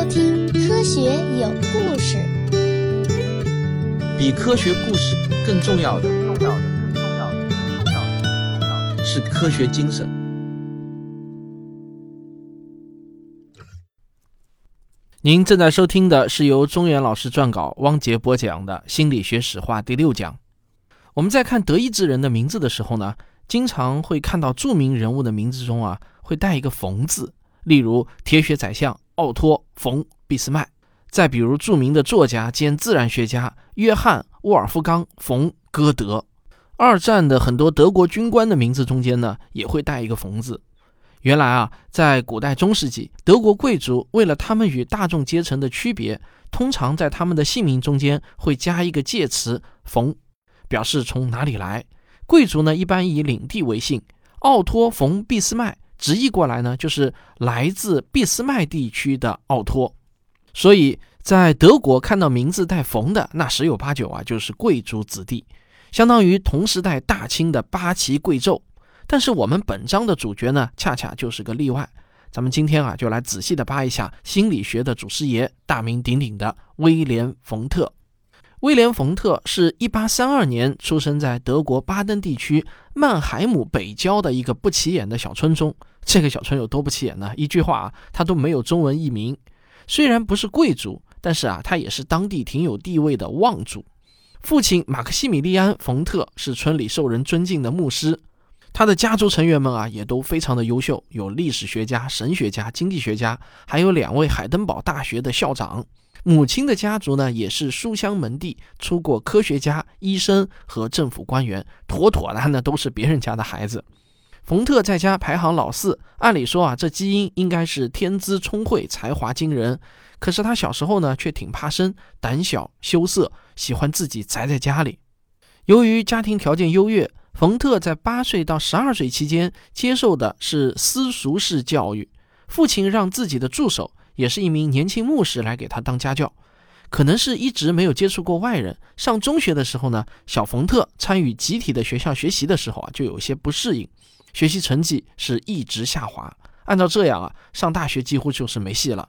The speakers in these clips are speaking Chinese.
收听《科学有故事》。比科学故事更重要的，重要的，更重要的，更重要的，更重要是科学精神。您正在收听的是由中原老师撰稿、汪杰播讲的《心理学史话》第六讲。我们在看德意志人的名字的时候呢，经常会看到著名人物的名字中啊，会带一个“冯”字。例如铁血宰相奥托·冯·俾斯麦，再比如著名的作家兼自然学家约翰·沃尔夫冈·冯·歌德。二战的很多德国军官的名字中间呢，也会带一个“冯”字。原来啊，在古代中世纪，德国贵族为了他们与大众阶层的区别，通常在他们的姓名中间会加一个介词“冯”，表示从哪里来。贵族呢，一般以领地为姓。奥托·冯·俾斯麦。直译过来呢，就是来自俾斯麦地区的奥托，所以在德国看到名字带“冯”的，那十有八九啊就是贵族子弟，相当于同时代大清的八旗贵胄。但是我们本章的主角呢，恰恰就是个例外。咱们今天啊，就来仔细的扒一下心理学的祖师爷，大名鼎鼎的威廉·冯特。威廉·冯特是一八三二年出生在德国巴登地区曼海姆北郊的一个不起眼的小村中。这个小村有多不起眼呢？一句话啊，他都没有中文译名。虽然不是贵族，但是啊，他也是当地挺有地位的望族。父亲马克西米利安·冯特是村里受人尊敬的牧师。他的家族成员们啊，也都非常的优秀，有历史学家、神学家、经济学家，还有两位海登堡大学的校长。母亲的家族呢，也是书香门第，出过科学家、医生和政府官员，妥妥的呢都是别人家的孩子。冯特在家排行老四，按理说啊，这基因应该是天资聪慧、才华惊人。可是他小时候呢，却挺怕生、胆小、羞涩，喜欢自己宅在家里。由于家庭条件优越，冯特在八岁到十二岁期间接受的是私塾式教育。父亲让自己的助手，也是一名年轻牧师，来给他当家教。可能是一直没有接触过外人，上中学的时候呢，小冯特参与集体的学校学习的时候啊，就有些不适应。学习成绩是一直下滑，按照这样啊，上大学几乎就是没戏了。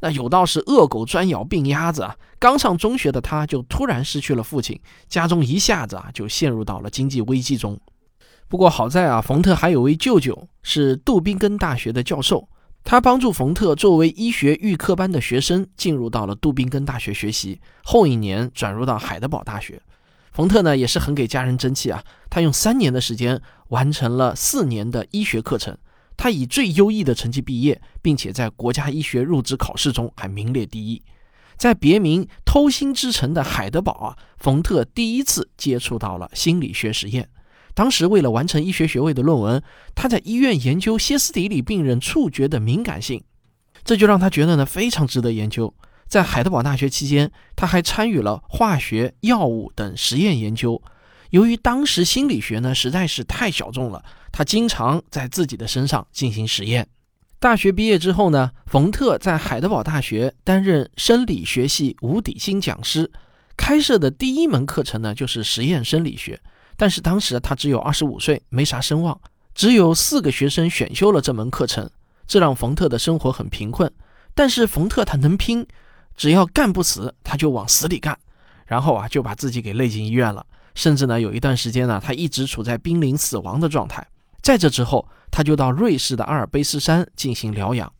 那有道是恶狗专咬病鸭子啊，刚上中学的他就突然失去了父亲，家中一下子啊就陷入到了经济危机中。不过好在啊，冯特还有位舅舅是杜宾根大学的教授，他帮助冯特作为医学预科班的学生进入到了杜宾根大学学习，后一年转入到海德堡大学。冯特呢也是很给家人争气啊，他用三年的时间完成了四年的医学课程，他以最优异的成绩毕业，并且在国家医学入职考试中还名列第一。在别名“偷心之城”的海德堡啊，冯特第一次接触到了心理学实验。当时为了完成医学学位的论文，他在医院研究歇斯底里病人触觉的敏感性，这就让他觉得呢非常值得研究。在海德堡大学期间，他还参与了化学、药物等实验研究。由于当时心理学呢实在是太小众了，他经常在自己的身上进行实验。大学毕业之后呢，冯特在海德堡大学担任生理学系无底薪讲师，开设的第一门课程呢就是实验生理学。但是当时他只有二十五岁，没啥声望，只有四个学生选修了这门课程，这让冯特的生活很贫困。但是冯特他能拼。只要干不死，他就往死里干，然后啊就把自己给累进医院了，甚至呢有一段时间呢，他一直处在濒临死亡的状态。在这之后，他就到瑞士的阿尔卑斯山进行疗养。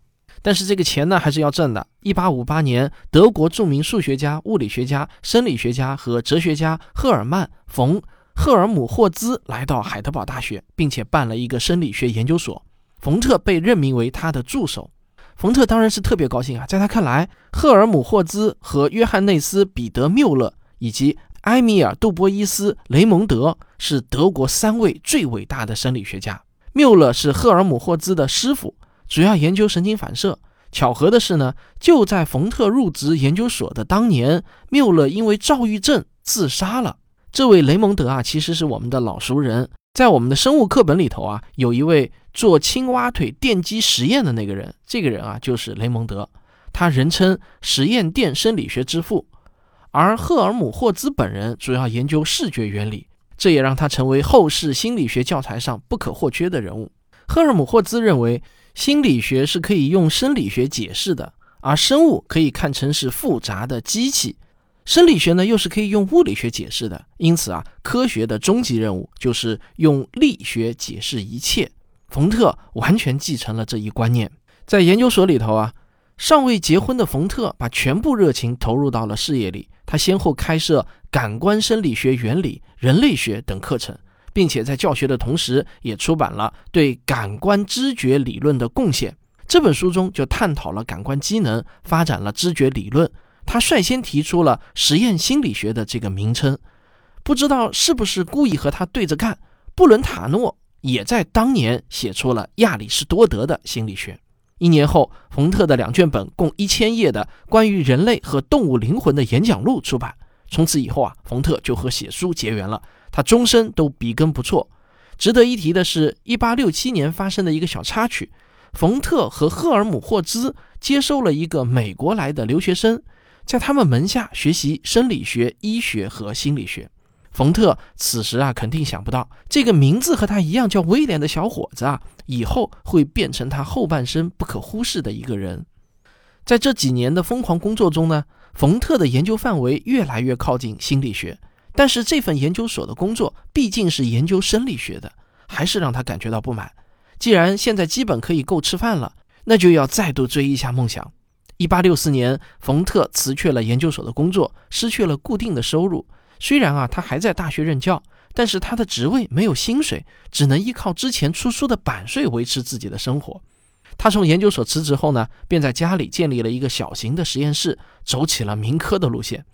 但是这个钱呢还是要挣的。一八五八年，德国著名数学家、物理学家、生理学家和哲学家赫尔曼·冯·赫尔姆霍兹来到海德堡大学，并且办了一个生理学研究所。冯特被任命为他的助手。冯特当然是特别高兴啊，在他看来，赫尔姆霍兹和约翰内斯·彼得缪勒以及埃米尔·杜波伊斯·雷蒙德是德国三位最伟大的生理学家。缪勒是赫尔姆霍兹的师傅，主要研究神经反射。巧合的是呢，就在冯特入职研究所的当年，缪勒因为躁郁症自杀了。这位雷蒙德啊，其实是我们的老熟人。在我们的生物课本里头啊，有一位做青蛙腿电击实验的那个人，这个人啊就是雷蒙德，他人称实验电生理学之父。而赫尔姆霍兹本人主要研究视觉原理，这也让他成为后世心理学教材上不可或缺的人物。赫尔姆霍兹认为，心理学是可以用生理学解释的，而生物可以看成是复杂的机器，生理学呢又是可以用物理学解释的。因此啊，科学的终极任务就是用力学解释一切。冯特完全继承了这一观念，在研究所里头啊，尚未结婚的冯特把全部热情投入到了事业里。他先后开设感官生理学原理、人类学等课程，并且在教学的同时，也出版了对感官知觉理论的贡献。这本书中就探讨了感官机能，发展了知觉理论。他率先提出了实验心理学的这个名称。不知道是不是故意和他对着干，布伦塔诺。也在当年写出了亚里士多德的心理学。一年后，冯特的两卷本共一千页的关于人类和动物灵魂的演讲录出版。从此以后啊，冯特就和写书结缘了。他终身都笔耕不辍。值得一提的是，一八六七年发生的一个小插曲：冯特和赫尔姆霍兹接收了一个美国来的留学生，在他们门下学习生理学、医学和心理学。冯特此时啊，肯定想不到这个名字和他一样叫威廉的小伙子啊，以后会变成他后半生不可忽视的一个人。在这几年的疯狂工作中呢，冯特的研究范围越来越靠近心理学，但是这份研究所的工作毕竟是研究生理学的，还是让他感觉到不满。既然现在基本可以够吃饭了，那就要再度追一下梦想。一八六四年，冯特辞去了研究所的工作，失去了固定的收入。虽然啊，他还在大学任教，但是他的职位没有薪水，只能依靠之前出书的版税维持自己的生活。他从研究所辞职后呢，便在家里建立了一个小型的实验室，走起了民科的路线。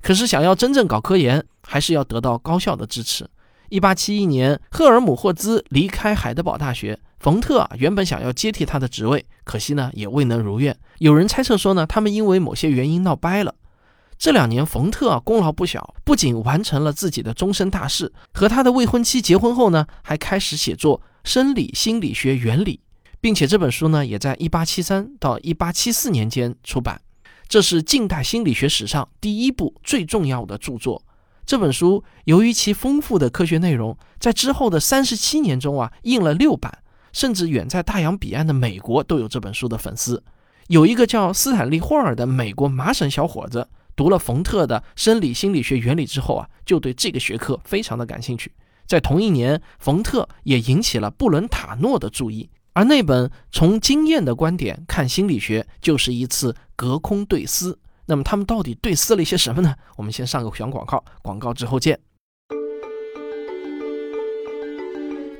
可是想要真正搞科研，还是要得到高校的支持。一八七一年，赫尔姆霍兹离开海德堡大学，冯特啊原本想要接替他的职位，可惜呢也未能如愿。有人猜测说呢，他们因为某些原因闹掰了。这两年，冯特啊功劳不小，不仅完成了自己的终身大事，和他的未婚妻结婚后呢，还开始写作《生理心理学原理》，并且这本书呢也在1873到1874年间出版。这是近代心理学史上第一部最重要的著作。这本书由于其丰富的科学内容，在之后的三十七年中啊印了六版，甚至远在大洋彼岸的美国都有这本书的粉丝。有一个叫斯坦利·霍尔的美国麻省小伙子。读了冯特的生理心理学原理之后啊，就对这个学科非常的感兴趣。在同一年，冯特也引起了布伦塔诺的注意，而那本《从经验的观点看心理学》就是一次隔空对撕。那么他们到底对撕了一些什么呢？我们先上个小广告，广告之后见。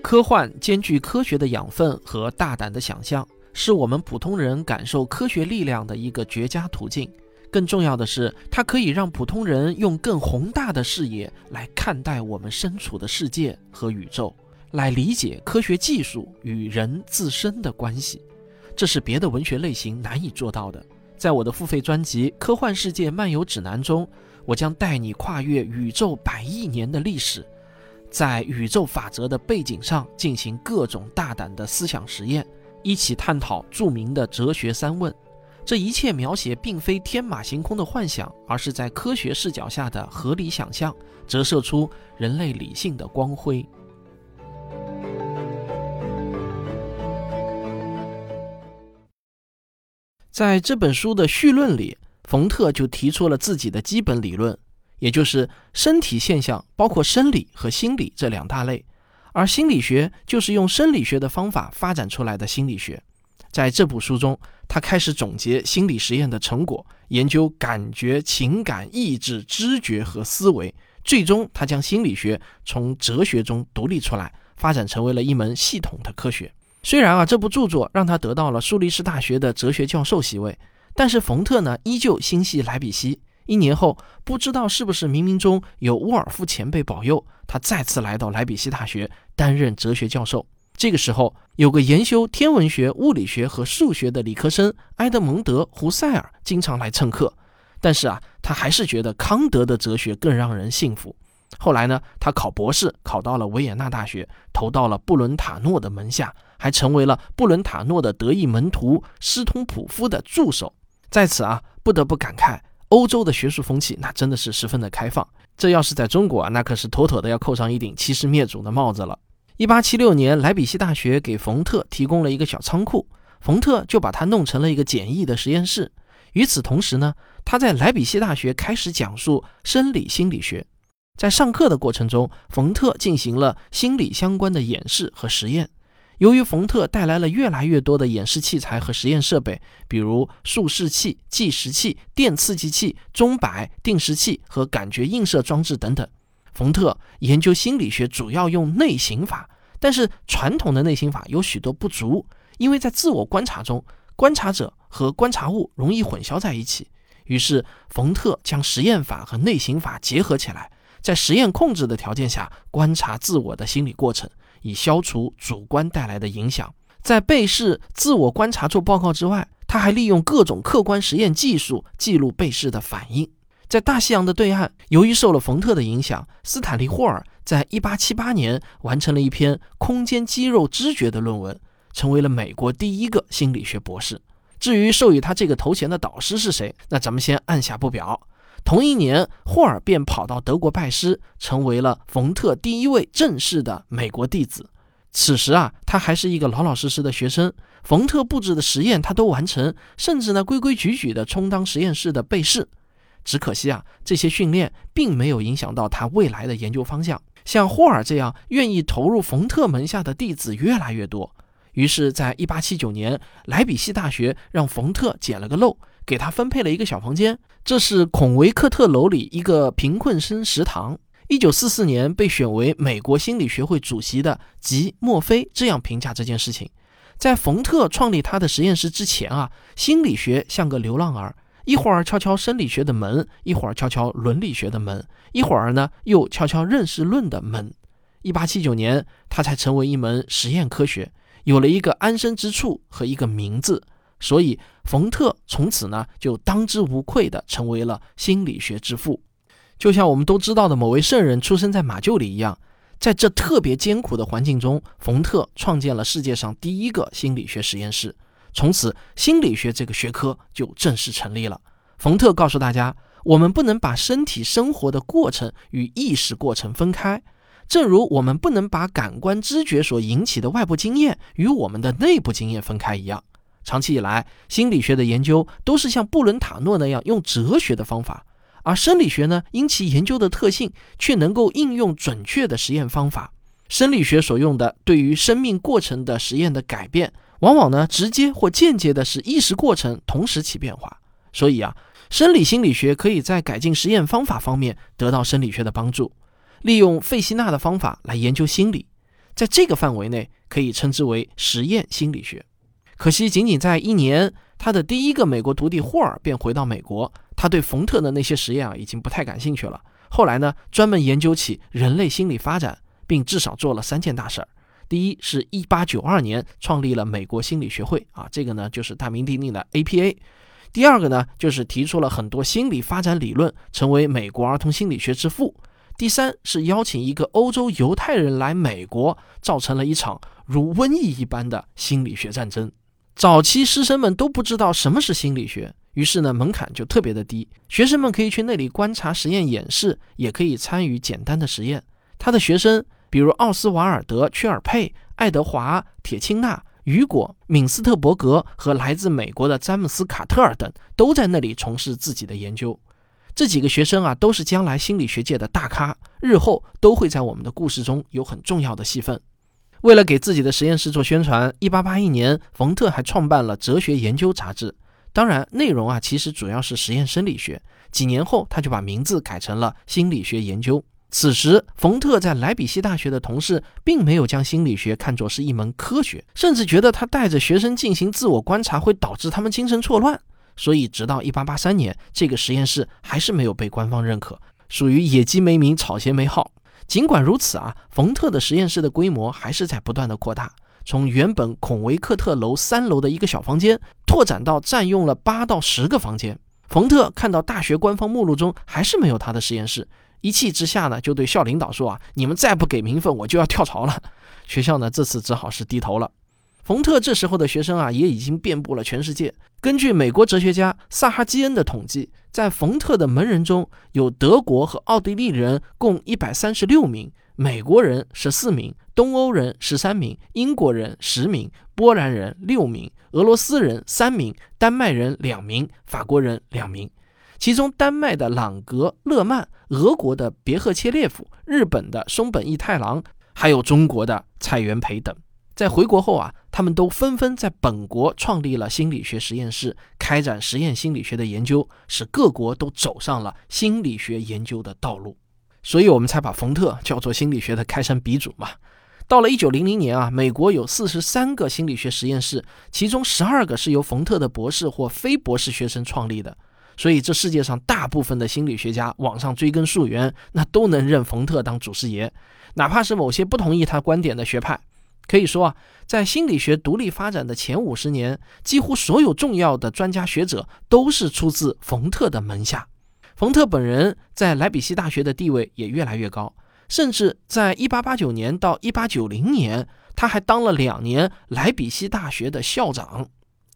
科幻兼具科学的养分和大胆的想象，是我们普通人感受科学力量的一个绝佳途径。更重要的是，它可以让普通人用更宏大的视野来看待我们身处的世界和宇宙，来理解科学技术与人自身的关系。这是别的文学类型难以做到的。在我的付费专辑《科幻世界漫游指南》中，我将带你跨越宇宙百亿年的历史，在宇宙法则的背景上进行各种大胆的思想实验，一起探讨著名的哲学三问。这一切描写并非天马行空的幻想，而是在科学视角下的合理想象，折射出人类理性的光辉。在这本书的序论里，冯特就提出了自己的基本理论，也就是身体现象包括生理和心理这两大类，而心理学就是用生理学的方法发展出来的心理学。在这部书中，他开始总结心理实验的成果，研究感觉、情感、意志、知觉和思维。最终，他将心理学从哲学中独立出来，发展成为了一门系统的科学。虽然啊，这部著作让他得到了苏黎世大学的哲学教授席位，但是冯特呢，依旧心系莱比锡。一年后，不知道是不是冥冥中有沃尔夫前辈保佑，他再次来到莱比锡大学担任哲学教授。这个时候，有个研修天文学、物理学和数学的理科生埃德蒙德·胡塞尔经常来蹭课，但是啊，他还是觉得康德的哲学更让人信服。后来呢，他考博士考到了维也纳大学，投到了布伦塔诺的门下，还成为了布伦塔诺的得意门徒斯通普夫的助手。在此啊，不得不感慨，欧洲的学术风气那真的是十分的开放。这要是在中国啊，那可是妥妥的要扣上一顶欺师灭祖的帽子了。一八七六年，莱比锡大学给冯特提供了一个小仓库，冯特就把它弄成了一个简易的实验室。与此同时呢，他在莱比锡大学开始讲述生理心理学。在上课的过程中，冯特进行了心理相关的演示和实验。由于冯特带来了越来越多的演示器材和实验设备，比如数视器、计时器、电刺激器、钟摆、定时器和感觉映射装置等等，冯特研究心理学主要用内省法。但是传统的内省法有许多不足，因为在自我观察中，观察者和观察物容易混淆在一起。于是冯特将实验法和内省法结合起来，在实验控制的条件下观察自我的心理过程。以消除主观带来的影响。在被试自我观察做报告之外，他还利用各种客观实验技术记录被试的反应。在大西洋的对岸，由于受了冯特的影响，斯坦利·霍尔在1878年完成了一篇空间肌肉知觉的论文，成为了美国第一个心理学博士。至于授予他这个头衔的导师是谁，那咱们先按下不表。同一年，霍尔便跑到德国拜师，成为了冯特第一位正式的美国弟子。此时啊，他还是一个老老实实的学生。冯特布置的实验他都完成，甚至呢规规矩矩地充当实验室的被试。只可惜啊，这些训练并没有影响到他未来的研究方向。像霍尔这样愿意投入冯特门下的弟子越来越多。于是，在1879年，莱比锡大学让冯特捡了个漏。给他分配了一个小房间，这是孔维克特楼里一个贫困生食堂。一九四四年被选为美国心理学会主席的吉墨菲这样评价这件事情：在冯特创立他的实验室之前啊，心理学像个流浪儿，一会儿敲敲生理学的门，一会儿敲敲伦理学的门，一会儿呢又敲敲认识论的门。一八七九年，他才成为一门实验科学，有了一个安身之处和一个名字。所以，冯特从此呢就当之无愧地成为了心理学之父，就像我们都知道的某位圣人出生在马厩里一样。在这特别艰苦的环境中，冯特创建了世界上第一个心理学实验室，从此心理学这个学科就正式成立了。冯特告诉大家，我们不能把身体生活的过程与意识过程分开，正如我们不能把感官知觉所引起的外部经验与我们的内部经验分开一样。长期以来，心理学的研究都是像布伦塔诺那样用哲学的方法，而生理学呢，因其研究的特性，却能够应用准确的实验方法。生理学所用的对于生命过程的实验的改变，往往呢，直接或间接的使意识过程同时起变化。所以啊，生理心理学可以在改进实验方法方面得到生理学的帮助。利用费希纳的方法来研究心理，在这个范围内可以称之为实验心理学。可惜，仅仅在一年，他的第一个美国徒弟霍尔便回到美国。他对冯特的那些实验啊，已经不太感兴趣了。后来呢，专门研究起人类心理发展，并至少做了三件大事儿。第一，是一八九二年创立了美国心理学会啊，这个呢就是大名鼎鼎的 APA。第二个呢，就是提出了很多心理发展理论，成为美国儿童心理学之父。第三是邀请一个欧洲犹太人来美国，造成了一场如瘟疫一般的心理学战争。早期师生们都不知道什么是心理学，于是呢门槛就特别的低。学生们可以去那里观察实验演示，也可以参与简单的实验。他的学生，比如奥斯瓦尔德·屈尔佩、爱德华·铁钦纳、雨果、敏斯特伯格和来自美国的詹姆斯·卡特尔等，都在那里从事自己的研究。这几个学生啊，都是将来心理学界的大咖，日后都会在我们的故事中有很重要的戏份。为了给自己的实验室做宣传，1881年，冯特还创办了《哲学研究》杂志。当然，内容啊其实主要是实验生理学。几年后，他就把名字改成了《心理学研究》。此时，冯特在莱比锡大学的同事并没有将心理学看作是一门科学，甚至觉得他带着学生进行自我观察会导致他们精神错乱。所以，直到1883年，这个实验室还是没有被官方认可，属于野鸡没名，草鞋没号。尽管如此啊，冯特的实验室的规模还是在不断的扩大，从原本孔维克特楼三楼的一个小房间，拓展到占用了八到十个房间。冯特看到大学官方目录中还是没有他的实验室，一气之下呢，就对校领导说啊，你们再不给名分，我就要跳槽了。学校呢，这次只好是低头了。冯特这时候的学生啊，也已经遍布了全世界。根据美国哲学家萨哈基恩的统计，在冯特的门人中有德国和奥地利人共一百三十六名，美国人十四名，东欧人十三名，英国人十名，波兰人六名，俄罗斯人三名，丹麦人两名，法国人两名。其中，丹麦的朗格勒曼、俄国的别赫切列夫、日本的松本义太郎，还有中国的蔡元培等，在回国后啊，他们都纷纷在本国创立了心理学实验室，开展实验心理学的研究，使各国都走上了心理学研究的道路。所以，我们才把冯特叫做心理学的开山鼻祖嘛。到了一九零零年啊，美国有四十三个心理学实验室，其中十二个是由冯特的博士或非博士学生创立的。所以，这世界上大部分的心理学家往上追根溯源，那都能认冯特当祖师爷，哪怕是某些不同意他观点的学派。可以说啊，在心理学独立发展的前五十年，几乎所有重要的专家学者都是出自冯特的门下。冯特本人在莱比锡大学的地位也越来越高，甚至在1889年到1890年，他还当了两年莱比锡大学的校长。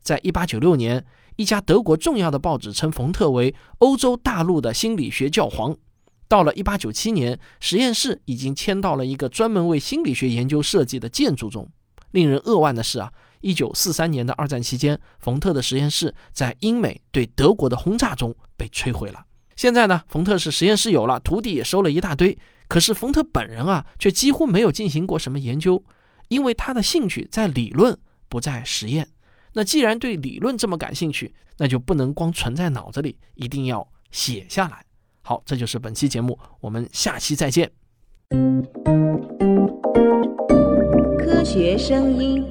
在1896年。一家德国重要的报纸称冯特为欧洲大陆的心理学教皇。到了1897年，实验室已经迁到了一个专门为心理学研究设计的建筑中。令人扼腕的是啊，1943年的二战期间，冯特的实验室在英美对德国的轰炸中被摧毁了。现在呢，冯特是实验室有了，徒弟也收了一大堆，可是冯特本人啊，却几乎没有进行过什么研究，因为他的兴趣在理论，不在实验。那既然对理论这么感兴趣，那就不能光存在脑子里，一定要写下来。好，这就是本期节目，我们下期再见。科学声音，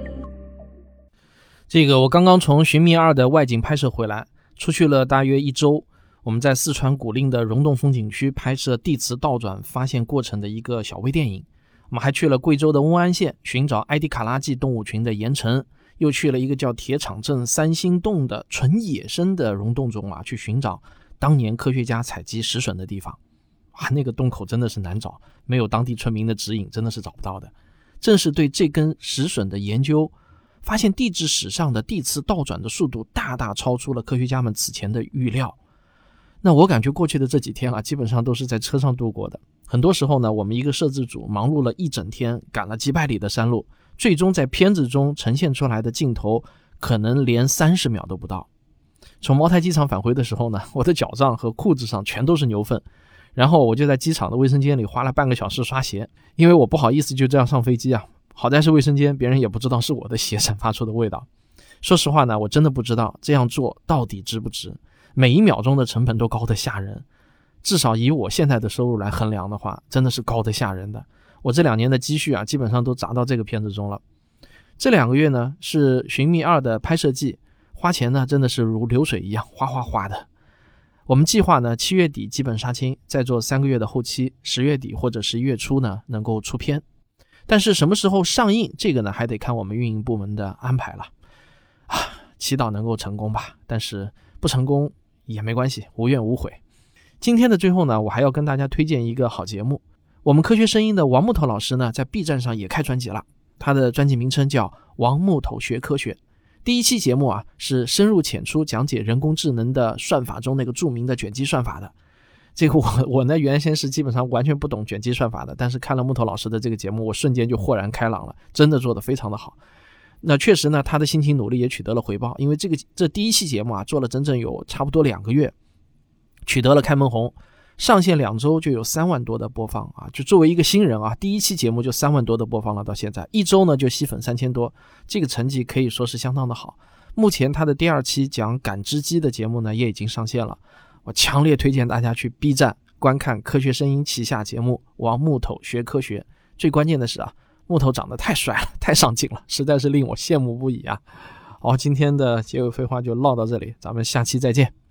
这个我刚刚从《寻觅二》的外景拍摄回来，出去了大约一周。我们在四川古蔺的溶洞风景区拍摄地磁倒转发现过程的一个小微电影。我们还去了贵州的瓮安县，寻找埃迪卡拉纪动物群的岩层。又去了一个叫铁厂镇三星洞的纯野生的溶洞中啊，去寻找当年科学家采集石笋的地方。哇，那个洞口真的是难找，没有当地村民的指引，真的是找不到的。正是对这根石笋的研究，发现地质史上的地磁倒转的速度大大超出了科学家们此前的预料。那我感觉过去的这几天啊，基本上都是在车上度过的。很多时候呢，我们一个摄制组忙碌了一整天，赶了几百里的山路。最终在片子中呈现出来的镜头，可能连三十秒都不到。从茅台机场返回的时候呢，我的脚上和裤子上全都是牛粪，然后我就在机场的卫生间里花了半个小时刷鞋，因为我不好意思就这样上飞机啊。好在是卫生间，别人也不知道是我的鞋散发出的味道。说实话呢，我真的不知道这样做到底值不值，每一秒钟的成本都高得吓人，至少以我现在的收入来衡量的话，真的是高得吓人的。我这两年的积蓄啊，基本上都砸到这个片子中了。这两个月呢，是《寻觅二》的拍摄季，花钱呢真的是如流水一样哗哗哗的。我们计划呢，七月底基本杀青，再做三个月的后期，十月底或者十一月初呢能够出片。但是什么时候上映，这个呢还得看我们运营部门的安排了。啊，祈祷能够成功吧。但是不成功也没关系，无怨无悔。今天的最后呢，我还要跟大家推荐一个好节目。我们科学声音的王木头老师呢，在 B 站上也开专辑了。他的专辑名称叫《王木头学科学》。第一期节目啊，是深入浅出讲解人工智能的算法中那个著名的卷积算法的。这个我我呢，原先是基本上完全不懂卷积算法的，但是看了木头老师的这个节目，我瞬间就豁然开朗了，真的做得非常的好。那确实呢，他的辛勤努力也取得了回报，因为这个这第一期节目啊，做了整整有差不多两个月，取得了开门红。上线两周就有三万多的播放啊！就作为一个新人啊，第一期节目就三万多的播放了，到现在一周呢就吸粉三千多，这个成绩可以说是相当的好。目前他的第二期讲感知机的节目呢也已经上线了，我强烈推荐大家去 B 站观看科学声音旗下节目《王木头学科学》。最关键的是啊，木头长得太帅了，太上镜了，实在是令我羡慕不已啊！好，今天的结尾废话就唠到这里，咱们下期再见。